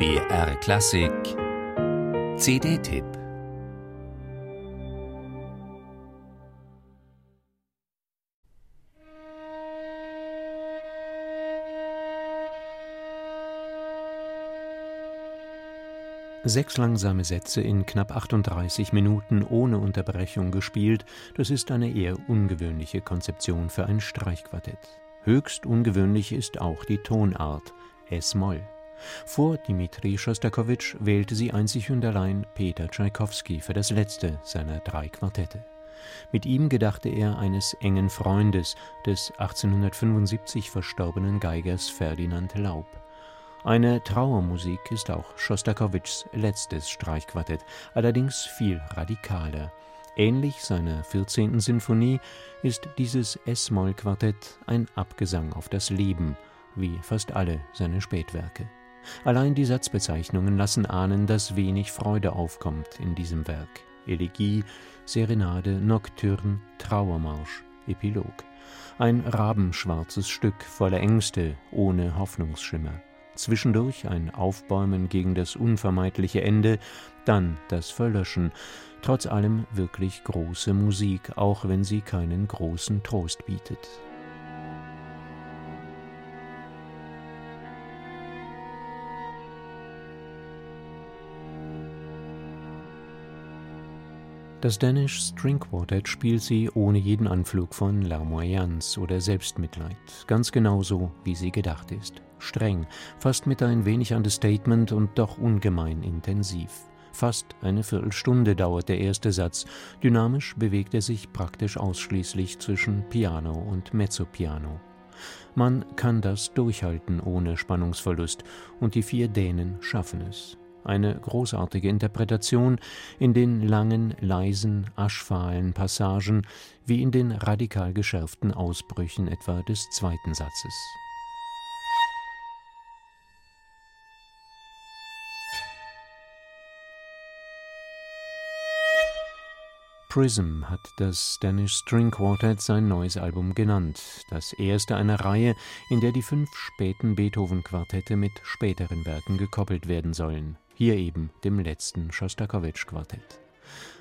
BR Klassik CD-Tipp Sechs langsame Sätze in knapp 38 Minuten ohne Unterbrechung gespielt, das ist eine eher ungewöhnliche Konzeption für ein Streichquartett. Höchst ungewöhnlich ist auch die Tonart S-Moll. Vor Dmitri Schostakowitsch wählte sie einzig und allein Peter Tschaikowski für das letzte seiner drei Quartette. Mit ihm gedachte er eines engen Freundes, des 1875 verstorbenen Geigers Ferdinand Laub. Eine Trauermusik ist auch Schostakowitschs letztes Streichquartett, allerdings viel radikaler. Ähnlich seiner 14. Sinfonie ist dieses S-Moll-Quartett ein Abgesang auf das Leben, wie fast alle seine Spätwerke. Allein die Satzbezeichnungen lassen ahnen, dass wenig Freude aufkommt in diesem Werk. Elegie, Serenade, Nocturne, Trauermarsch, Epilog. Ein rabenschwarzes Stück voller Ängste, ohne Hoffnungsschimmer. Zwischendurch ein Aufbäumen gegen das unvermeidliche Ende, dann das Verlöschen. Trotz allem wirklich große Musik, auch wenn sie keinen großen Trost bietet. Das Danish String Quartet spielt sie ohne jeden Anflug von Larmoyance oder Selbstmitleid, ganz genauso, wie sie gedacht ist. Streng, fast mit ein wenig Understatement und doch ungemein intensiv. Fast eine Viertelstunde dauert der erste Satz. Dynamisch bewegt er sich praktisch ausschließlich zwischen Piano und Mezzopiano. Man kann das durchhalten ohne Spannungsverlust, und die vier Dänen schaffen es eine großartige Interpretation in den langen, leisen, aschfahlen Passagen wie in den radikal geschärften Ausbrüchen etwa des zweiten Satzes. Prism hat das Danish String Quartet sein neues Album genannt, das erste einer Reihe, in der die fünf späten Beethoven-Quartette mit späteren Werken gekoppelt werden sollen hier eben dem letzten Schostakowitsch-Quartett.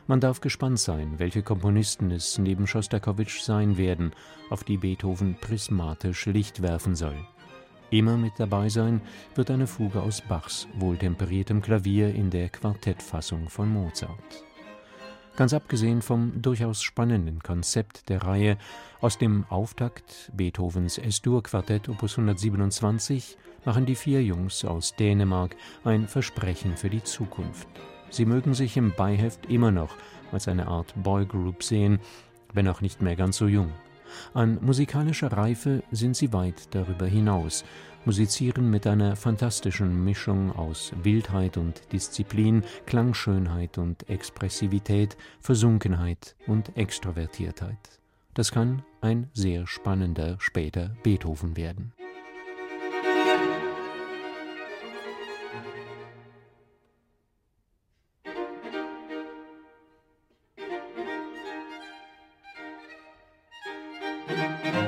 Man darf gespannt sein, welche Komponisten es neben Schostakowitsch sein werden, auf die Beethoven prismatisch Licht werfen soll. Immer mit dabei sein wird eine Fuge aus Bachs wohltemperiertem Klavier in der Quartettfassung von Mozart. Ganz abgesehen vom durchaus spannenden Konzept der Reihe aus dem Auftakt Beethovens S-Dur-Quartett Opus 127 machen die vier Jungs aus Dänemark ein Versprechen für die Zukunft. Sie mögen sich im Beiheft immer noch als eine Art Boygroup sehen, wenn auch nicht mehr ganz so jung. An musikalischer Reife sind sie weit darüber hinaus, musizieren mit einer fantastischen Mischung aus Wildheit und Disziplin, Klangschönheit und Expressivität, Versunkenheit und Extrovertiertheit. Das kann ein sehr spannender später Beethoven werden. Música